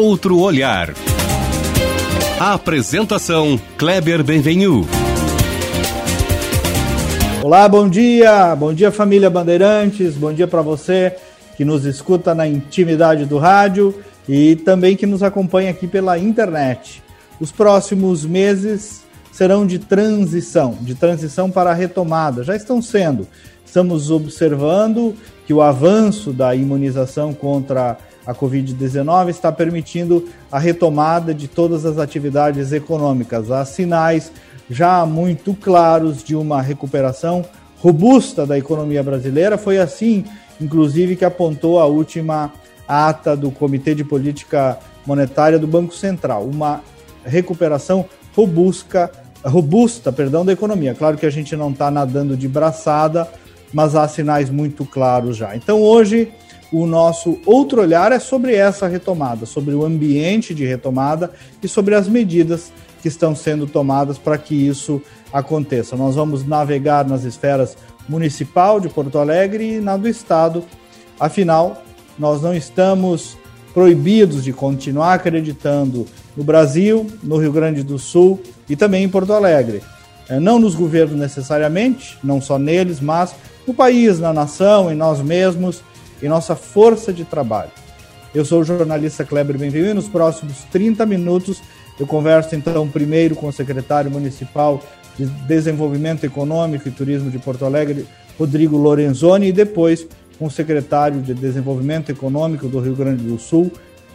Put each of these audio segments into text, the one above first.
outro olhar. A apresentação Kleber Benvenu. Olá, bom dia, bom dia família Bandeirantes, bom dia para você que nos escuta na intimidade do rádio e também que nos acompanha aqui pela internet. Os próximos meses serão de transição, de transição para a retomada, já estão sendo. Estamos observando que o avanço da imunização contra a Covid-19 está permitindo a retomada de todas as atividades econômicas. Há sinais já muito claros de uma recuperação robusta da economia brasileira. Foi assim, inclusive, que apontou a última ata do Comitê de Política Monetária do Banco Central, uma recuperação robusta, robusta, perdão, da economia. Claro que a gente não está nadando de braçada, mas há sinais muito claros já. Então hoje o nosso outro olhar é sobre essa retomada, sobre o ambiente de retomada e sobre as medidas que estão sendo tomadas para que isso aconteça. Nós vamos navegar nas esferas municipal de Porto Alegre e na do estado. Afinal, nós não estamos proibidos de continuar acreditando no Brasil, no Rio Grande do Sul e também em Porto Alegre. É, não nos governos necessariamente, não só neles, mas no país, na nação, em nós mesmos, em nossa força de trabalho. Eu sou o jornalista Kleber Benvenu e nos próximos 30 minutos eu converso então primeiro com o secretário municipal de Desenvolvimento Econômico e Turismo de Porto Alegre, Rodrigo Lorenzoni, e depois com o secretário de Desenvolvimento Econômico do Rio Grande do Sul,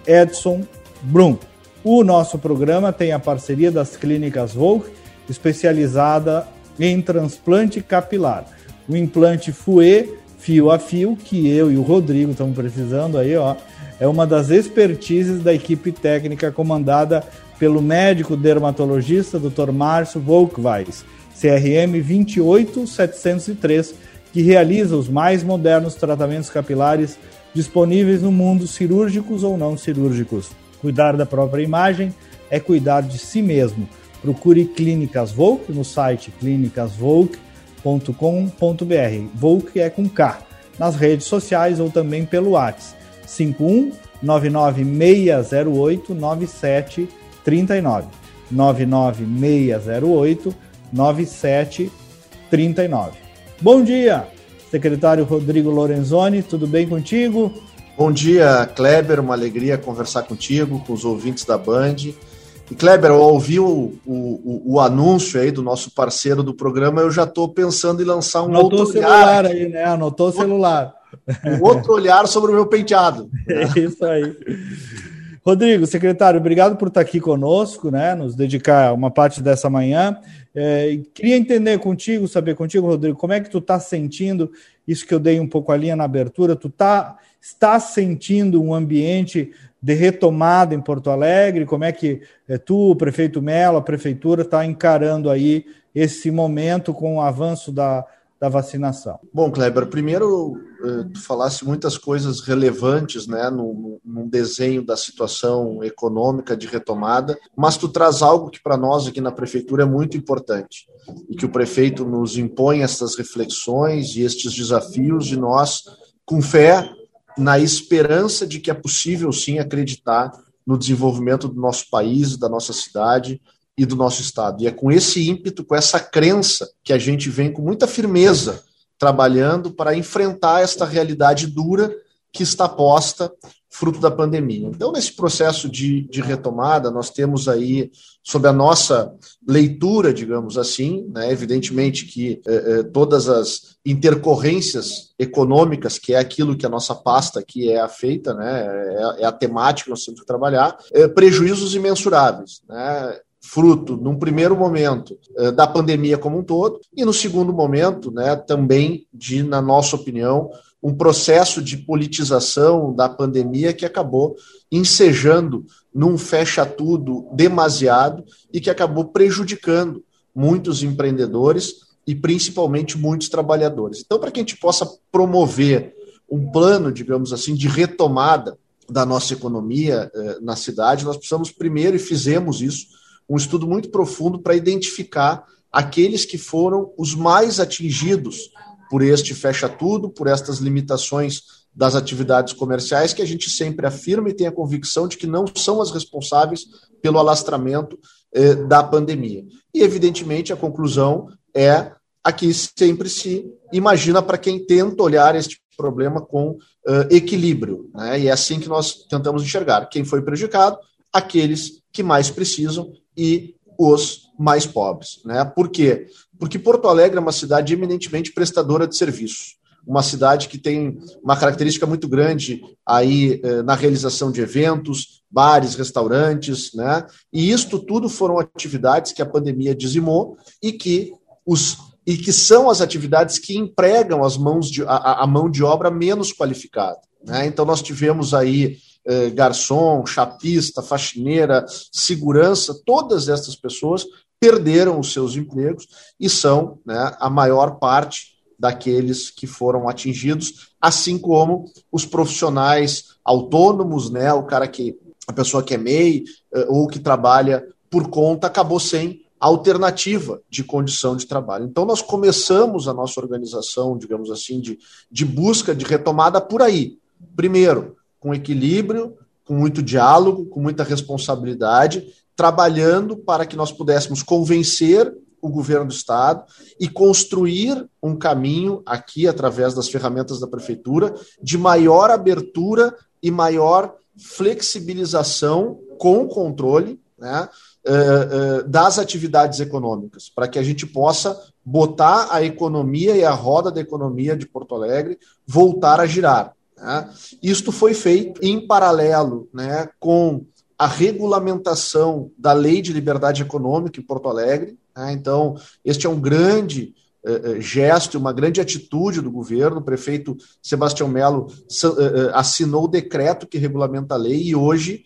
Edson Brum. O nosso programa tem a parceria das clínicas Volk, especializada em transplante capilar. O implante FUE, fio a fio, que eu e o Rodrigo estamos precisando aí, ó, é uma das expertises da equipe técnica comandada pelo médico dermatologista Dr. Márcio Volkweis, CRM 28703, que realiza os mais modernos tratamentos capilares disponíveis no mundo, cirúrgicos ou não cirúrgicos. Cuidar da própria imagem é cuidar de si mesmo. Procure Clínicas Volk no site clinicasvolk.com.br. Volk é com K. Nas redes sociais ou também pelo WhatsApp 51 99608 9739. 99608 9739. Bom dia, secretário Rodrigo Lorenzoni, tudo bem contigo? Bom dia, Kleber, uma alegria conversar contigo, com os ouvintes da Band. E Kleber, eu ouvi o, o, o, anúncio aí do nosso parceiro do programa, eu já estou pensando em lançar um Anotou outro celular aí, né? Anotou o celular. Um outro olhar sobre o meu penteado. É isso aí. Rodrigo, secretário, obrigado por estar aqui conosco, né? Nos dedicar uma parte dessa manhã. É, queria entender contigo, saber contigo, Rodrigo, como é que tu está sentindo isso que eu dei um pouco a linha na abertura? Tu tá, está sentindo um ambiente de retomada em Porto Alegre? Como é que é, tu, o prefeito Melo, a prefeitura está encarando aí esse momento com o avanço da, da vacinação? Bom, Kleber, primeiro eh, tu falasse muitas coisas relevantes né, no, no desenho da situação econômica de retomada, mas tu traz algo que para nós aqui na prefeitura é muito importante e que o prefeito nos impõe essas reflexões e estes desafios de nós, com fé, na esperança de que é possível sim acreditar no desenvolvimento do nosso país, da nossa cidade e do nosso estado. E é com esse ímpeto, com essa crença que a gente vem com muita firmeza trabalhando para enfrentar esta realidade dura que está posta fruto da pandemia. Então, nesse processo de, de retomada, nós temos aí, sob a nossa leitura, digamos assim, né, evidentemente que eh, eh, todas as intercorrências econômicas, que é aquilo que a nossa pasta aqui é feita, né, é, é a temática que nós temos que trabalhar, eh, prejuízos imensuráveis. Né, fruto, num primeiro momento, da pandemia como um todo, e no segundo momento, né, também de, na nossa opinião, um processo de politização da pandemia que acabou ensejando num fecha-tudo demasiado e que acabou prejudicando muitos empreendedores e principalmente muitos trabalhadores. Então, para que a gente possa promover um plano, digamos assim, de retomada da nossa economia eh, na cidade, nós precisamos primeiro, e fizemos isso, um estudo muito profundo para identificar aqueles que foram os mais atingidos por este fecha tudo, por estas limitações das atividades comerciais, que a gente sempre afirma e tem a convicção de que não são as responsáveis pelo alastramento eh, da pandemia. E, evidentemente, a conclusão é a que sempre se imagina para quem tenta olhar este problema com uh, equilíbrio. Né? E é assim que nós tentamos enxergar. Quem foi prejudicado? Aqueles que mais precisam e os mais pobres. Né? Por quê? Porque Porto Alegre é uma cidade eminentemente prestadora de serviços uma cidade que tem uma característica muito grande aí eh, na realização de eventos, bares, restaurantes, né? E isto tudo foram atividades que a pandemia dizimou e que os e que são as atividades que empregam as mãos de, a, a mão de obra menos qualificada. Né? Então nós tivemos aí eh, garçom, chapista, faxineira, segurança, todas essas pessoas perderam os seus empregos e são né, a maior parte daqueles que foram atingidos, assim como os profissionais autônomos, né, o cara que a pessoa que é MEI eh, ou que trabalha por conta acabou sem alternativa de condição de trabalho. Então nós começamos a nossa organização, digamos assim, de, de busca de retomada por aí. Primeiro, com equilíbrio, com muito diálogo, com muita responsabilidade, trabalhando para que nós pudéssemos convencer o governo do estado e construir um caminho aqui através das ferramentas da prefeitura de maior abertura e maior flexibilização com controle, né, eh, eh, das atividades econômicas, para que a gente possa botar a economia e a roda da economia de Porto Alegre voltar a girar. Né? Isto foi feito em paralelo né, com a regulamentação da Lei de Liberdade Econômica em Porto Alegre. Né? Então, este é um grande uh, gesto, uma grande atitude do governo. O prefeito Sebastião Melo uh, assinou o decreto que regulamenta a lei e hoje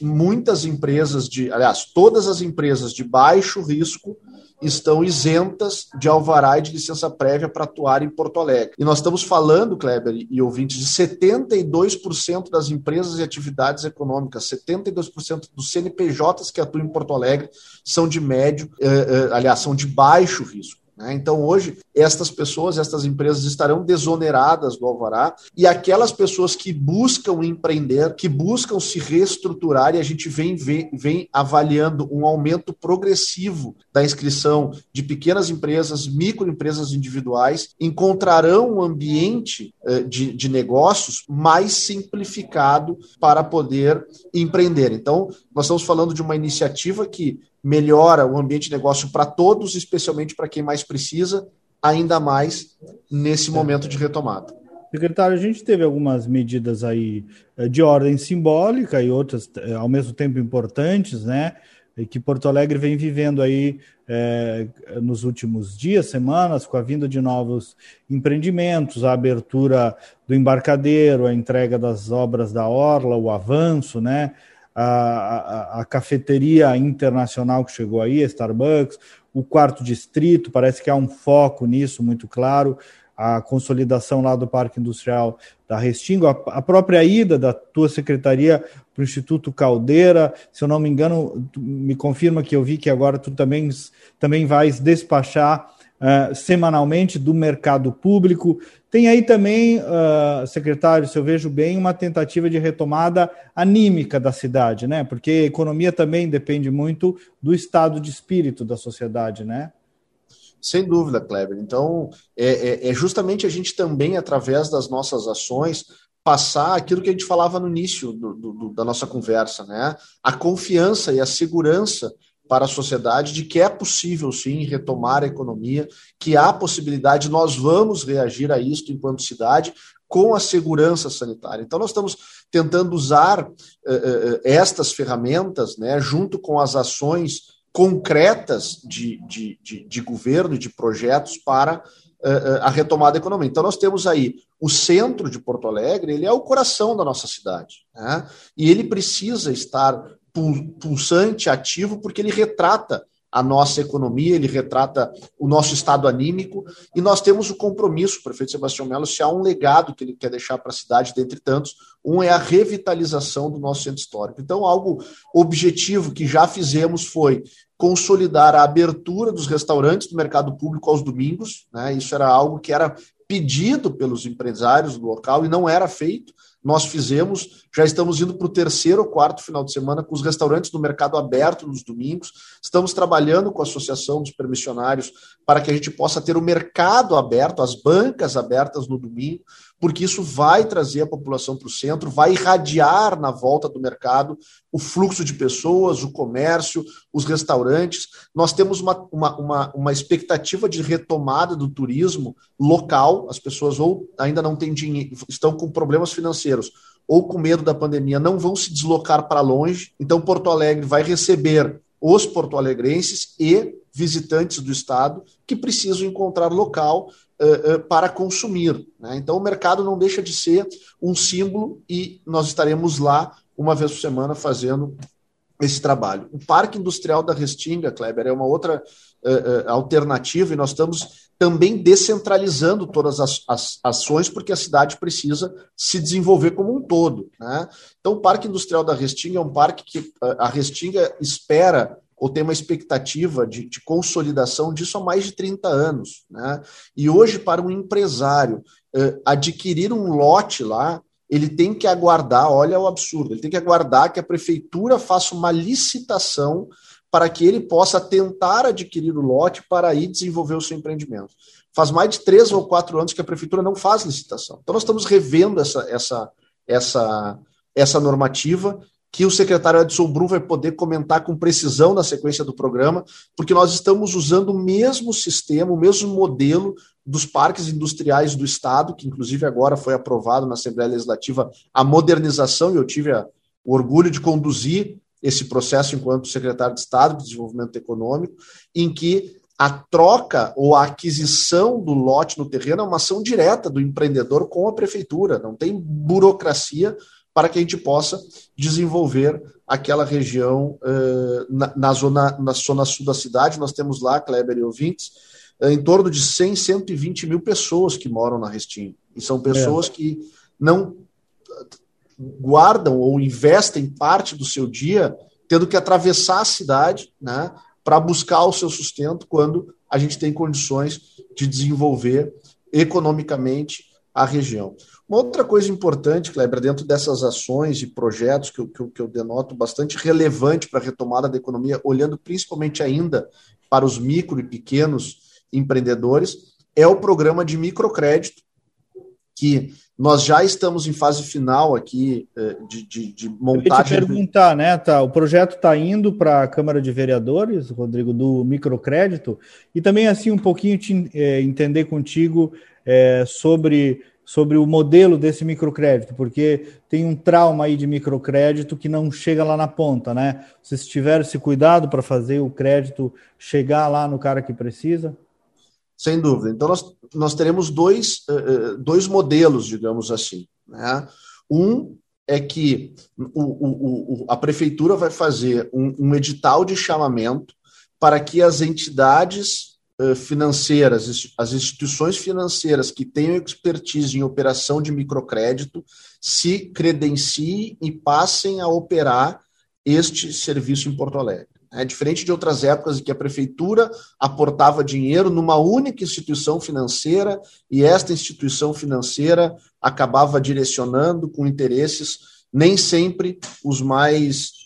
muitas empresas de, aliás, todas as empresas de baixo risco estão isentas de alvará e de licença prévia para atuar em Porto Alegre. E nós estamos falando, Kleber e ouvintes, de 72% das empresas e atividades econômicas, 72% dos CNPJs que atuam em Porto Alegre são de médio, eh, eh, aliás, são de baixo risco. Né? Então, hoje, estas pessoas, estas empresas estarão desoneradas do alvará e aquelas pessoas que buscam empreender, que buscam se reestruturar, e a gente vem, vem, vem avaliando um aumento progressivo da inscrição de pequenas empresas, microempresas individuais, encontrarão um ambiente eh, de, de negócios mais simplificado para poder empreender. Então, nós estamos falando de uma iniciativa que melhora o ambiente de negócio para todos, especialmente para quem mais precisa, ainda mais nesse momento de retomada. Secretário, a gente teve algumas medidas aí eh, de ordem simbólica e outras eh, ao mesmo tempo importantes, né? Que Porto Alegre vem vivendo aí é, nos últimos dias, semanas, com a vinda de novos empreendimentos, a abertura do embarcadeiro, a entrega das obras da Orla, o avanço, né? A, a, a cafeteria internacional que chegou aí, a Starbucks, o quarto distrito, parece que há um foco nisso muito claro, a consolidação lá do Parque Industrial da Restingo, a, a própria ida da tua secretaria para o Instituto Caldeira, se eu não me engano, me confirma que eu vi que agora tu também, também vais despachar uh, semanalmente do mercado público. Tem aí também, uh, secretário, se eu vejo bem, uma tentativa de retomada anímica da cidade, né? Porque a economia também depende muito do estado de espírito da sociedade, né? Sem dúvida, Kleber. Então, é, é, é justamente a gente também, através das nossas ações, passar aquilo que a gente falava no início do, do, da nossa conversa, né? A confiança e a segurança para a sociedade de que é possível sim retomar a economia, que há possibilidade, nós vamos reagir a isto enquanto cidade com a segurança sanitária. Então nós estamos tentando usar uh, uh, estas ferramentas, né, junto com as ações concretas de, de, de, de governo, de projetos para a retomada da economia. Então nós temos aí o centro de Porto Alegre, ele é o coração da nossa cidade, né? e ele precisa estar pulsante, ativo, porque ele retrata a nossa economia, ele retrata o nosso estado anímico, e nós temos o compromisso, prefeito Sebastião Melo, se há um legado que ele quer deixar para a cidade, dentre tantos, um é a revitalização do nosso centro histórico. Então, algo objetivo que já fizemos foi consolidar a abertura dos restaurantes do mercado público aos domingos, né? Isso era algo que era pedido pelos empresários do local e não era feito. Nós fizemos, já estamos indo para o terceiro ou quarto final de semana com os restaurantes do mercado aberto nos domingos. Estamos trabalhando com a Associação dos Permissionários para que a gente possa ter o mercado aberto, as bancas abertas no domingo, porque isso vai trazer a população para o centro, vai irradiar na volta do mercado o fluxo de pessoas, o comércio, os restaurantes. Nós temos uma, uma, uma, uma expectativa de retomada do turismo local, as pessoas ou ainda não têm dinheiro, estão com problemas financeiros ou com medo da pandemia, não vão se deslocar para longe. Então, Porto Alegre vai receber os porto-alegrenses e visitantes do estado que precisam encontrar local uh, uh, para consumir. Né? Então, o mercado não deixa de ser um símbolo e nós estaremos lá uma vez por semana fazendo esse trabalho. O Parque Industrial da Restinga, Kleber, é uma outra uh, alternativa e nós estamos também descentralizando todas as, as, ações, porque a cidade precisa se desenvolver como um todo. Né? Então, o Parque Industrial da Restinga é um parque que a Restinga espera ou tem uma expectativa de, de, consolidação disso há mais de 30 anos. Né? E hoje, para um empresário uh, adquirir um lote lá, ele tem que aguardar, olha o absurdo, ele tem que aguardar que a prefeitura faça uma licitação para que ele possa tentar adquirir o lote para aí desenvolver o seu empreendimento. Faz mais de três ou quatro anos que a prefeitura não faz licitação. Então, nós estamos revendo essa, essa, essa, essa normativa que o secretário Edson Brum vai poder comentar com precisão na sequência do programa, porque nós estamos usando o mesmo sistema, o mesmo modelo dos parques industriais do Estado, que inclusive agora foi aprovado na Assembleia Legislativa a modernização, e eu tive a, o orgulho de conduzir esse processo enquanto secretário de Estado de Desenvolvimento Econômico, em que a troca ou a aquisição do lote no terreno é uma ação direta do empreendedor com a prefeitura, não tem burocracia para que a gente possa desenvolver aquela região uh, na, na, zona, na zona sul da cidade. Nós temos lá, Kleber e ouvintes, uh, em torno de 100, 120 mil pessoas que moram na Restinga. E são pessoas é. que não guardam ou investem parte do seu dia tendo que atravessar a cidade né, para buscar o seu sustento quando a gente tem condições de desenvolver economicamente a região. Uma outra coisa importante, Kleber, dentro dessas ações e projetos que eu, que eu, que eu denoto bastante relevante para a retomada da economia, olhando principalmente ainda para os micro e pequenos empreendedores, é o programa de microcrédito, que nós já estamos em fase final aqui eh, de, de, de montagem. Eu te perguntar, né? Tá, o projeto está indo para a Câmara de Vereadores, Rodrigo, do microcrédito, e também assim um pouquinho te, é, entender contigo é, sobre, sobre o modelo desse microcrédito, porque tem um trauma aí de microcrédito que não chega lá na ponta, né? Vocês tiveram esse cuidado para fazer o crédito chegar lá no cara que precisa? Sem dúvida. Então, nós, nós teremos dois, uh, dois modelos, digamos assim. Né? Um é que o, o, o, a prefeitura vai fazer um, um, edital de chamamento para que as entidades financeiras, as instituições financeiras que tenham expertise em operação de microcrédito, se credenciem e passem a operar este serviço em Porto Alegre. É diferente de outras épocas em que a prefeitura aportava dinheiro numa única instituição financeira e esta instituição financeira acabava direcionando com interesses nem sempre os mais eh,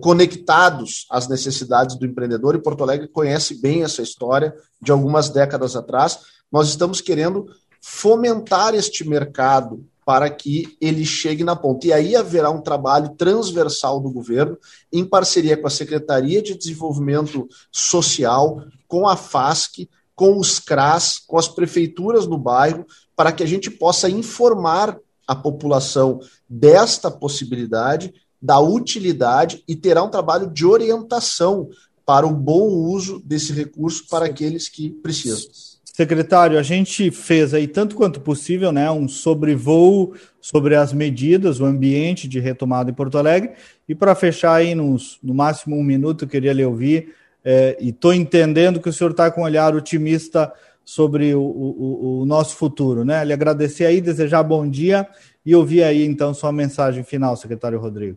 conectados às necessidades do empreendedor. E Porto Alegre conhece bem essa história de algumas décadas atrás. Nós estamos querendo fomentar este mercado para que ele chegue na ponta. E aí haverá um trabalho transversal do governo, em parceria com a Secretaria de Desenvolvimento Social, com a FASC, com os CRAS, com as prefeituras no bairro, para que a gente possa informar a população desta possibilidade, da utilidade e terá um trabalho de orientação para o bom uso desse recurso para aqueles que precisam. Secretário, a gente fez aí tanto quanto possível, né, um sobrevoo sobre as medidas, o ambiente de retomada em Porto Alegre. E para fechar aí nos, no máximo um minuto, eu queria lhe ouvir, é, e estou entendendo que o senhor está com um olhar otimista sobre o, o, o, nosso futuro, né? Lhe agradecer aí, desejar bom dia e ouvir aí então sua mensagem final, secretário Rodrigo.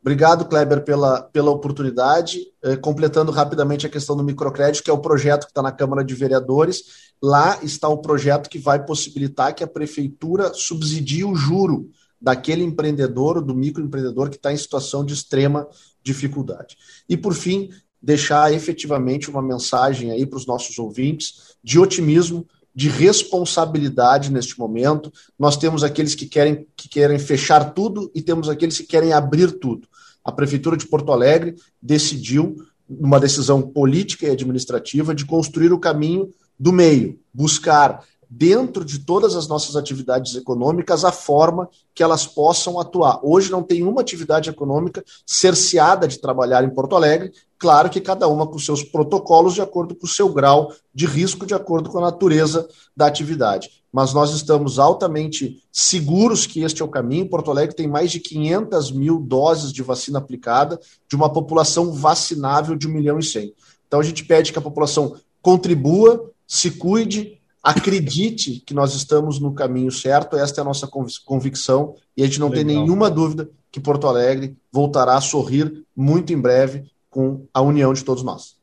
Obrigado, Kleber, pela, pela oportunidade. Eh, completando rapidamente a questão do microcrédito, que é o projeto que está na Câmara de Vereadores. Lá está o projeto que vai possibilitar que a prefeitura subsidie o juro daquele empreendedor, do microempreendedor que está em situação de extrema dificuldade. E, por fim, deixar efetivamente uma mensagem aí para os nossos ouvintes de otimismo, de responsabilidade neste momento. Nós temos aqueles que querem, que querem fechar tudo e temos aqueles que querem abrir tudo. A Prefeitura de Porto Alegre decidiu, numa decisão política e administrativa, de construir o caminho do meio, buscar dentro de todas as nossas atividades econômicas a forma que elas possam atuar. Hoje não tem uma atividade econômica cerceada de trabalhar em Porto Alegre, claro que cada uma com seus protocolos de acordo com o seu grau de risco, de acordo com a natureza da atividade. Mas nós estamos altamente seguros que este é o caminho. Porto Alegre tem mais de 500 mil doses de vacina aplicada, de uma população vacinável de 1 milhão e 100. Então a gente pede que a população contribua, se cuide, acredite que nós estamos no caminho certo, esta é a nossa convicção, e a gente não Legal. tem nenhuma dúvida que Porto Alegre voltará a sorrir muito em breve com a união de todos nós.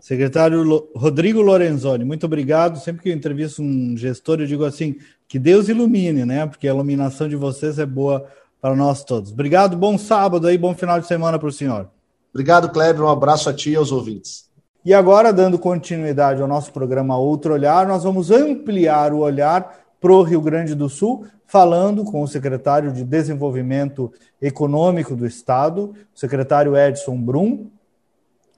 Secretário Rodrigo Lorenzoni, muito obrigado. Sempre que eu entrevisto um gestor, eu digo assim: que Deus ilumine, né? Porque a iluminação de vocês é boa para nós todos. Obrigado, bom sábado aí, bom final de semana para o senhor. Obrigado, Kleber. Um abraço a ti e aos ouvintes. E agora, dando continuidade ao nosso programa Outro Olhar, nós vamos ampliar o olhar para o Rio Grande do Sul, falando com o secretário de Desenvolvimento Econômico do Estado, o secretário Edson Brum,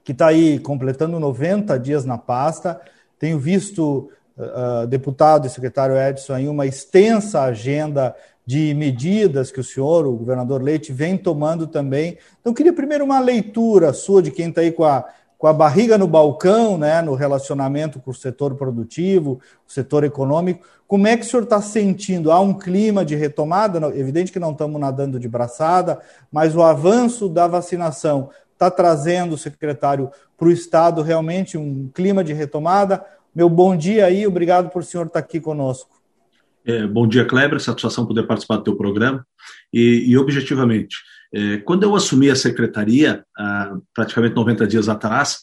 que está aí completando 90 dias na pasta. Tenho visto, uh, deputado e secretário Edson, aí uma extensa agenda de medidas que o senhor, o governador Leite, vem tomando também. Então, queria primeiro uma leitura sua de quem está aí com a com a barriga no balcão, né, no relacionamento com o setor produtivo, o setor econômico. Como é que o senhor está sentindo? Há um clima de retomada? Evidente que não estamos nadando de braçada, mas o avanço da vacinação está trazendo, secretário, para o Estado realmente um clima de retomada? Meu bom dia aí, obrigado por o senhor estar aqui conosco. É, bom dia, Kleber, satisfação poder participar do teu programa. E, e objetivamente, quando eu assumi a secretaria, praticamente 90 dias atrás,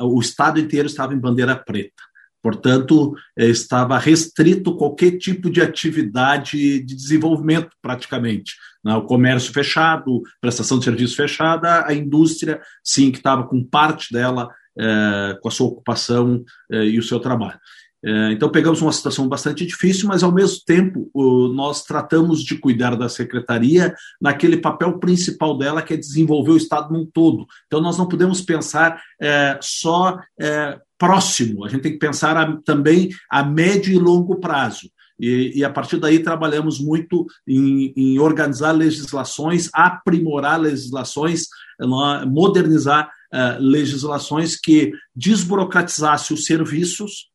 o estado inteiro estava em bandeira preta. Portanto, é, estava restrito qualquer tipo de atividade de desenvolvimento, praticamente. Né? O comércio fechado, prestação de serviço fechada, a indústria, sim, que estava com parte dela é, com a sua ocupação e o seu trabalho. É, então, pegamos uma situação bastante difícil, mas, ao mesmo tempo, nós tratamos de cuidar da secretaria naquele papel principal dela, que é desenvolver o Estado num todo. Então, nós não podemos pensar é, só é, próximo, a gente tem que pensar a, também a médio e longo prazo. E, e, a partir daí trabalhamos muito em, em organizar legislações, aprimorar legislações, modernizar uh, legislações que desburocratizasse os serviços,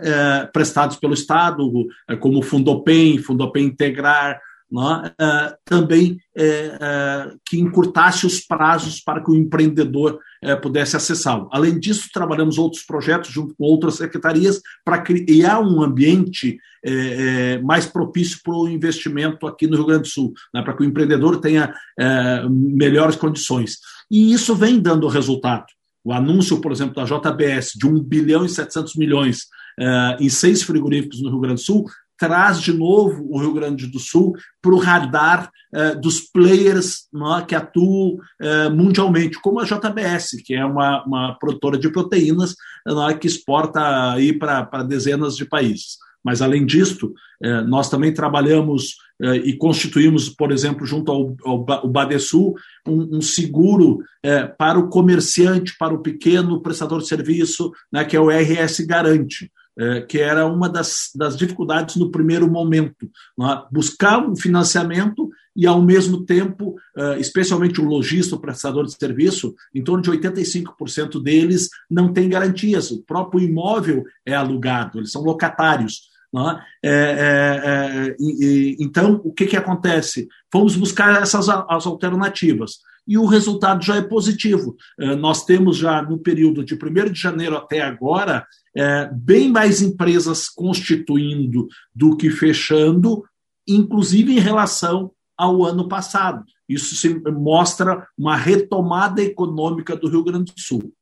é, prestados pelo Estado, é, como Fundopem, Fundopem Integrar, é, também é, é, que encurtasse os prazos para que o empreendedor é, pudesse acessá-lo. Além disso, trabalhamos outros projetos junto com outras secretarias para criar um ambiente mais propício para o investimento aqui no Rio Grande do Sul, né, para que o empreendedor tenha melhores condições. E isso vem dando resultado. O anúncio, por exemplo, da JBS de 1 bilhão e 700 milhões uh, em seis frigoríficos no Rio Grande do Sul traz de novo o Rio Grande do Sul para o radar uh, dos players é, que atuam uh, mundialmente, como a JBS, que é uma, uma produtora de proteínas é, que exporta para dezenas de países. Mas, além disto, nós também trabalhamos eh, e constituímos, por exemplo, junto ao, ao, Badesul, um, um seguro é, para o comerciante, para o pequeno prestador de serviço, né, que é o RS Garante. É, que era uma das, das dificuldades no primeiro momento. Né? Buscar um financiamento e, ao mesmo tempo, especialmente o lojista, o prestador de serviço, em torno de 85% deles não tem garantias. O próprio imóvel é alugado, eles são locatários. É? É, é, é, e, então, o que, que acontece? Fomos buscar essas as alternativas e o resultado já é positivo. É, nós temos já no período de 1 de janeiro até agora é, bem mais empresas constituindo do que fechando, inclusive em relação ao ano passado. Isso mostra uma retomada econômica do Rio Grande do Sul.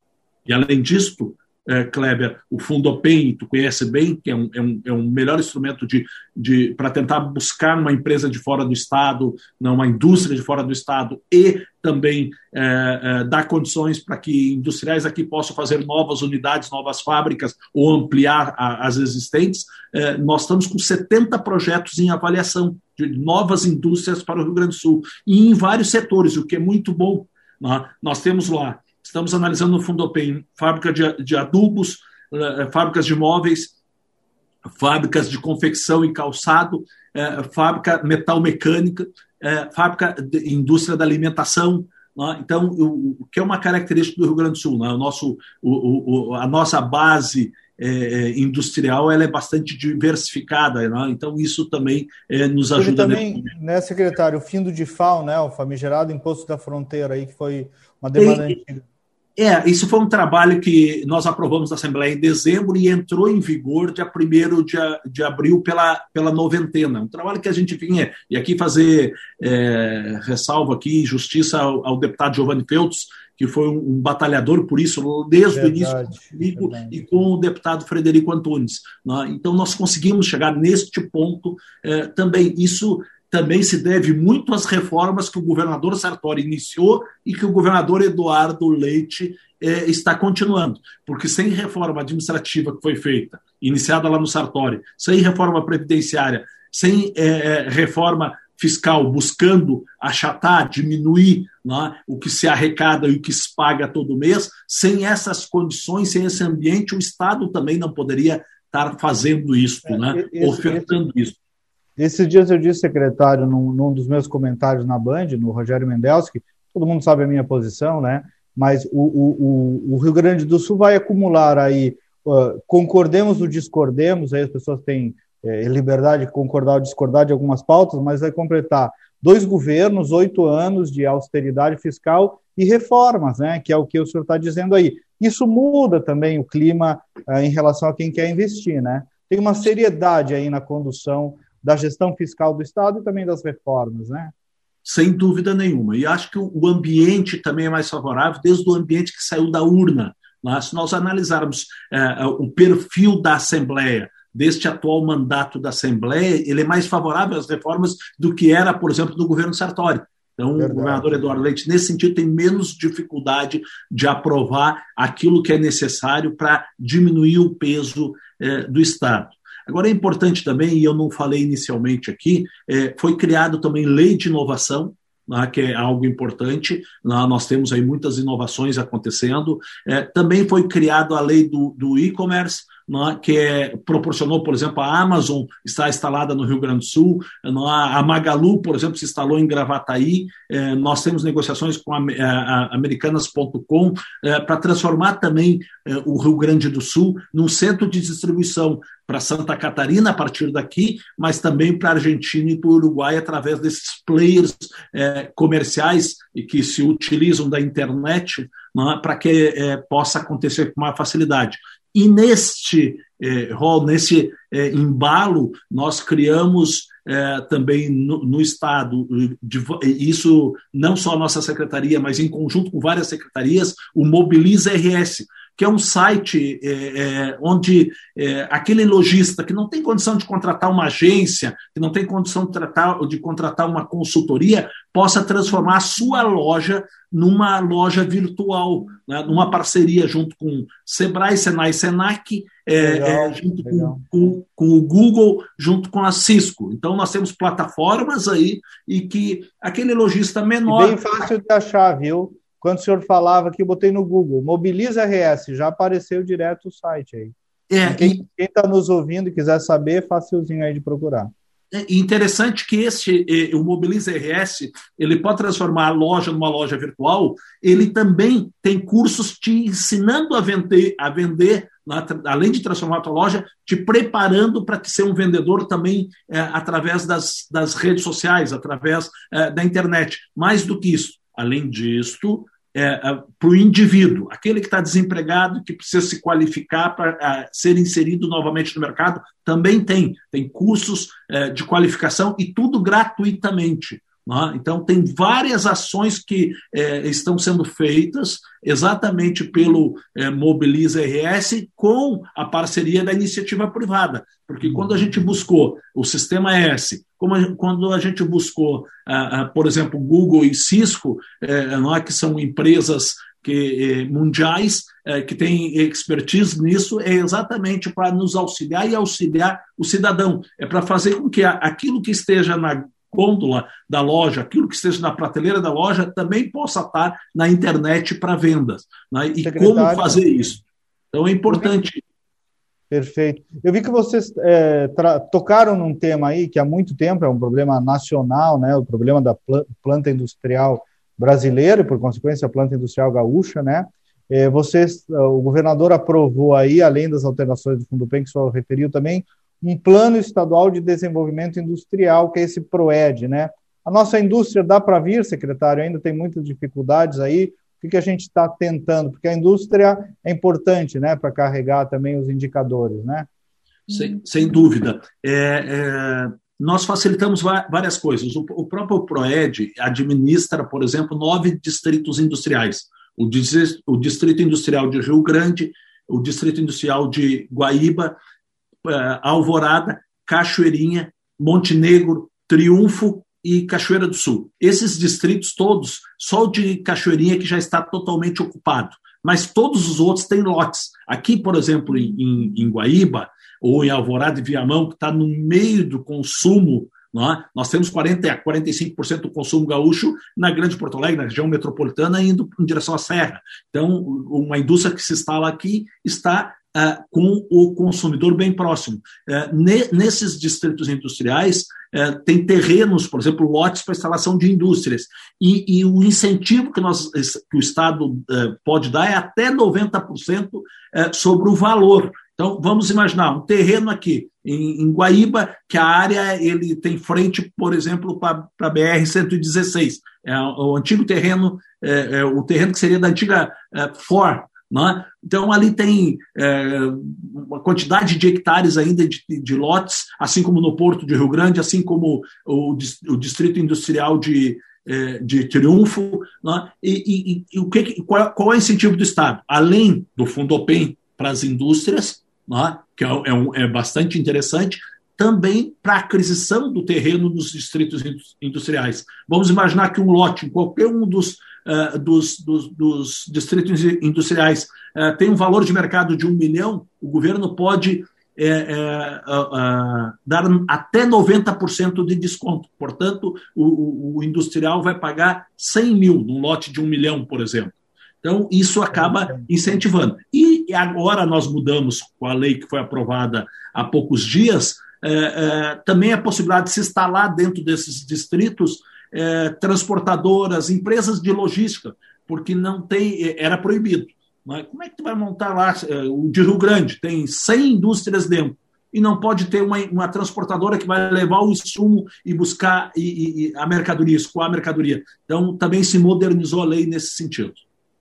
E, além disso, é, Kleber, o Fundo Open, tu conhece bem, que é um, é um, é um melhor instrumento de, de, para tentar buscar uma empresa de fora do Estado, não, uma indústria de fora do Estado, e também é, é, dar condições para que industriais aqui possam fazer novas unidades, novas fábricas, ou ampliar a, as existentes. É, nós estamos com 70 projetos em avaliação de novas indústrias para o Rio Grande do Sul, e em vários setores, o que é muito bom. Né? Nós temos lá Estamos analisando no Fundo Open fábrica de, de adubos, uh, fábricas de móveis, fábricas de confecção e calçado, uh, fábrica metal mecânica, uh, fábrica de indústria da alimentação. Né? Então, o, o, que é uma característica do Rio Grande do Sul, né? o nosso, o, o, a nossa base é, industrial ela é bastante diversificada, né? então isso também é, nos ajuda. Ele também, né, secretário, o fim do DIFAL, né, o famigerado imposto da fronteira aí que foi uma demanda e, antiga. É, isso foi um trabalho que nós aprovamos na Assembleia em dezembro e entrou em vigor dia 1 de, de abril pela, pela noventena. Um trabalho que a gente vinha, e aqui fazer é, ressalva aqui, justiça ao, ao deputado Giovanni Feltz, que foi um, um, batalhador por isso desde verdade, o início comigo e com o deputado Frederico Antunes. Né? Então, nós conseguimos chegar neste ponto é, também. Isso também se deve muito às reformas que o governador Sartori iniciou e que o governador Eduardo Leite eh, está continuando. Porque sem reforma administrativa que foi feita, iniciada lá no Sartori, sem reforma previdenciária, sem eh, reforma fiscal buscando achatar, diminuir né, o que se arrecada e o que se paga todo mês, sem essas condições, sem esse ambiente, o Estado também não poderia estar fazendo isso, é, né, esse, ofertando esse, isso. Esses dias eu disse, secretário, num, num, dos meus comentários na Band, no Rogério Mendelski, todo mundo sabe a minha posição, né? Mas o, o, o Rio Grande do Sul vai acumular aí, uh, concordemos ou discordemos, aí as pessoas têm é, liberdade de concordar ou discordar de algumas pautas, mas vai completar dois governos, oito anos de austeridade fiscal e reformas, né? Que é o que o senhor está dizendo aí. Isso muda também o clima uh, em relação a quem quer investir, né? Tem uma seriedade aí na condução da gestão fiscal do Estado e também das reformas, né? Sem dúvida nenhuma. E acho que o ambiente também é mais favorável, desde o ambiente que saiu da urna. Mas se nós analisarmos é, o perfil da Assembleia, deste atual mandato da Assembleia, ele é mais favorável às reformas do que era, por exemplo, do governo Sartori. Então, Verdade. o governador Eduardo Leite, nesse sentido, tem menos dificuldade de aprovar aquilo que é necessário para diminuir o peso é, do Estado. Agora é importante também, e eu não falei inicialmente aqui, é, foi criado também lei de inovação, né, que é algo importante. Né, nós temos aí muitas inovações acontecendo. É, também foi criado a lei do, do e-commerce, né, que é, proporcionou, por exemplo, a Amazon está instalada no Rio Grande do Sul, né, a Magalu, por exemplo, se instalou em Gravataí, é, nós temos negociações com a, americanas.com é, para transformar também é, o Rio Grande do Sul num centro de distribuição para Santa Catarina a partir daqui, mas também para a Argentina e para o Uruguai através desses players é, comerciais e que se utilizam da internet para que é, possa acontecer com maior facilidade. E neste eh, rol, nesse eh, embalo, nós criamos eh, também no, no Estado, de, isso não só a nossa secretaria, mas em conjunto com várias secretarias, o Mobiliza RS, que é um site é, é, onde é, aquele lojista que não tem condição de contratar uma agência, que não tem condição de, tratar, de contratar uma consultoria, possa transformar a sua loja numa loja virtual, né, numa parceria junto com Sebrae, Senai, Senac, é, legal, é, junto com, com, com, o Google, junto com a Cisco. Então, nós temos plataformas aí e que aquele lojista menor. E bem fácil de achar, viu? Quando o senhor falava aqui, eu botei no Google, Mobiliza RS, já apareceu direto o site aí. É, quem está nos ouvindo e quiser saber, facilzinho aí de procurar. É interessante que este, o Mobiliza RS, ele pode transformar a loja numa loja virtual, ele também tem cursos te ensinando a vender, a vender além de transformar a tua loja, te preparando para ser um vendedor também é, através das, das redes sociais, através é, da internet. Mais do que isso, Além disto, é, é, para o indivíduo, aquele que está desempregado, que precisa se qualificar para ser inserido novamente no mercado, também tem. Tem cursos é, de qualificação e tudo gratuitamente. É? Então, tem várias ações que é, estão sendo feitas exatamente pelo é, Mobiliza RS com a parceria da iniciativa privada. Porque quando a gente buscou o sistema S, como quando a gente buscou, ah, ah, por exemplo, Google e Cisco, é, que são empresas que, mundiais que têm expertise nisso, é exatamente para nos auxiliar e auxiliar o cidadão. É para fazer com que aquilo que esteja na gôndola da loja, aquilo que esteja na prateleira da loja, também possa estar na internet para vendas. Né? E como fazer isso? Então é importante. Perfeito. Eu vi que vocês é, tocaram num tema aí que há muito tempo é um problema nacional, né? O problema da planta industrial brasileira e, por consequência, a planta industrial gaúcha, né? É, vocês, o governador aprovou aí, além das alterações do Fundo PEN que o senhor referiu também, um plano estadual de desenvolvimento industrial, que é esse PROED, né? A nossa indústria dá para vir, secretário, ainda tem muitas dificuldades aí. O que, a gente está tentando? Porque a indústria é importante, né, para carregar também os indicadores, né? Sem, sem dúvida. É, é, nós facilitamos várias coisas. O, o próprio PROED administra, por exemplo, nove distritos industriais. O, o Distrito Industrial de Rio Grande, o Distrito Industrial de Guaíba, uh, Alvorada, Cachoeirinha, Montenegro, Triunfo e Cachoeira do Sul. Esses distritos todos, só o de Cachoeirinha que já está totalmente ocupado, mas todos os outros têm lotes. Aqui, por exemplo, em, em, Guaíba, ou em Alvorada e Viamão, que está no meio do consumo é? Nós temos 40 a 45% do consumo gaúcho na Grande Porto Alegre, na região metropolitana, indo em direção à Serra. Então, uma indústria que se instala aqui está uh, com o consumidor bem próximo. Uh, ne, nesses distritos industriais, uh, tem terrenos, por exemplo, lotes para instalação de indústrias. E, e o incentivo que, nós, que o Estado pode dar é até 90% sobre o valor. Então, vamos imaginar um terreno aqui em, em, Guaíba, que a área ele tem frente, por exemplo, para a BR-116. É o antigo terreno, é, é, o terreno que seria da antiga é, FOR, né? Então, ali tem é, uma quantidade de hectares ainda de, de, lotes, assim como no Porto de Rio Grande, assim como o, o Distrito Industrial de, é, de Triunfo. Né? E, e, e, o que, qual, qual, é o incentivo do Estado? Além do Fundopem para as indústrias, né? que é, é, um, é bastante interessante, também para a aquisição do terreno nos distritos industriais. Vamos imaginar que um lote em qualquer um dos uh, dos, dos, dos, distritos industriais uh, tem um valor de mercado de um milhão, o governo pode é, uh, dar até 90% de desconto. Portanto, o, o, industrial vai pagar 100 mil num lote de um milhão, por exemplo. Então, isso acaba incentivando. E agora nós mudamos com a lei que foi aprovada há poucos dias, é, é, também a possibilidade de se instalar dentro desses distritos é, transportadoras, empresas de logística, porque não tem, é, era proibido. Mas como é que tu vai montar lá? É, o de Rio Grande tem 100 indústrias dentro e não pode ter uma, uma transportadora que vai levar o insumo e buscar e, e a mercadoria, escoar a mercadoria. Então, também se modernizou a lei nesse sentido.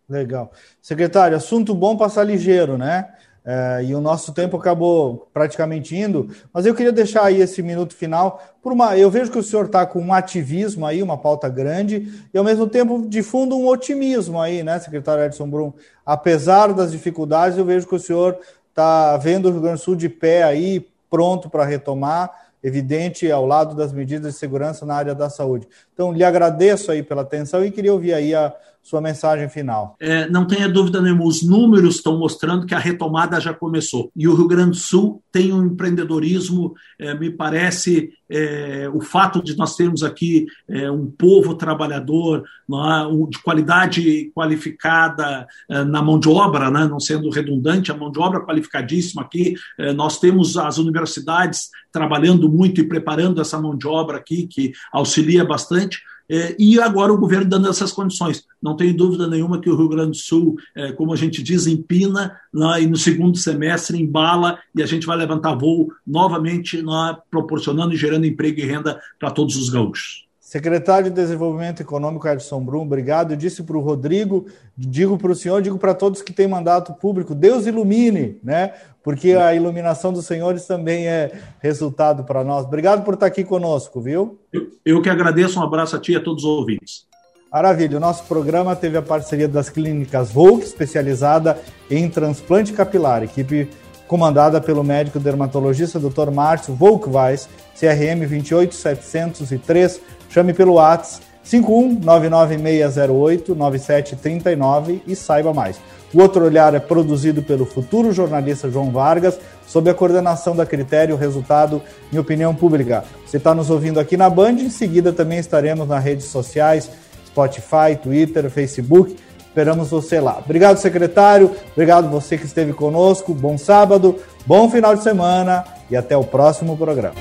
Legal. Secretário, assunto bom passar ligeiro, né? É, e o nosso tempo acabou praticamente indo, mas eu queria deixar aí esse minuto final por uma. Eu vejo que o senhor está com um ativismo aí, uma pauta grande, e ao mesmo tempo de fundo um otimismo aí, né, secretário Edson Brum? Apesar das dificuldades, eu vejo que o senhor está vendo o Rio Grande do Sul de pé aí, pronto para retomar, evidente ao lado das medidas de segurança na área da saúde. Então, lhe agradeço aí pela atenção e queria ouvir aí a sua mensagem final. É, não tenha dúvida nenhuma, os números estão mostrando que a retomada já começou. E o Rio Grande do Sul tem um empreendedorismo, é, me parece, é, o fato de nós termos aqui é, um povo trabalhador é, de qualidade qualificada é, na mão de obra, né, não sendo redundante, a mão de obra qualificadíssima aqui. nós temos as universidades trabalhando muito e preparando essa mão de obra aqui, que auxilia bastante. É, e agora o governo dando essas condições. Não tenho dúvida nenhuma que o Rio Grande do Sul, é, como a gente diz, empina e no segundo semestre embala e a gente vai levantar voo novamente, proporcionando e gerando emprego e renda para todos os gaúchos. Secretário de Desenvolvimento Econômico Edson Brum, obrigado. Eu disse para o Rodrigo, digo para o senhor, digo para todos que têm mandato público, Deus ilumine, né? Porque a iluminação dos senhores também é resultado para nós. Obrigado por estar aqui conosco, viu? Eu, eu que agradeço, um abraço a ti e a todos os ouvintes. Maravilha, o nosso programa teve a parceria das clínicas Volk, especializada em transplante capilar, equipe comandada pelo médico dermatologista Dr. Márcio Volkweis, CRM 28703 Chame pelo WhatsApp 51996089739 e saiba mais. O Outro Olhar é produzido pelo futuro jornalista João Vargas, sob a coordenação da Critério Resultado em Opinião Pública. Você está nos ouvindo aqui na Band, em seguida também estaremos nas redes sociais, Spotify, Twitter, Facebook. Esperamos você lá. Obrigado, secretário. Obrigado você que esteve conosco. Bom sábado, bom final de semana e até o próximo programa.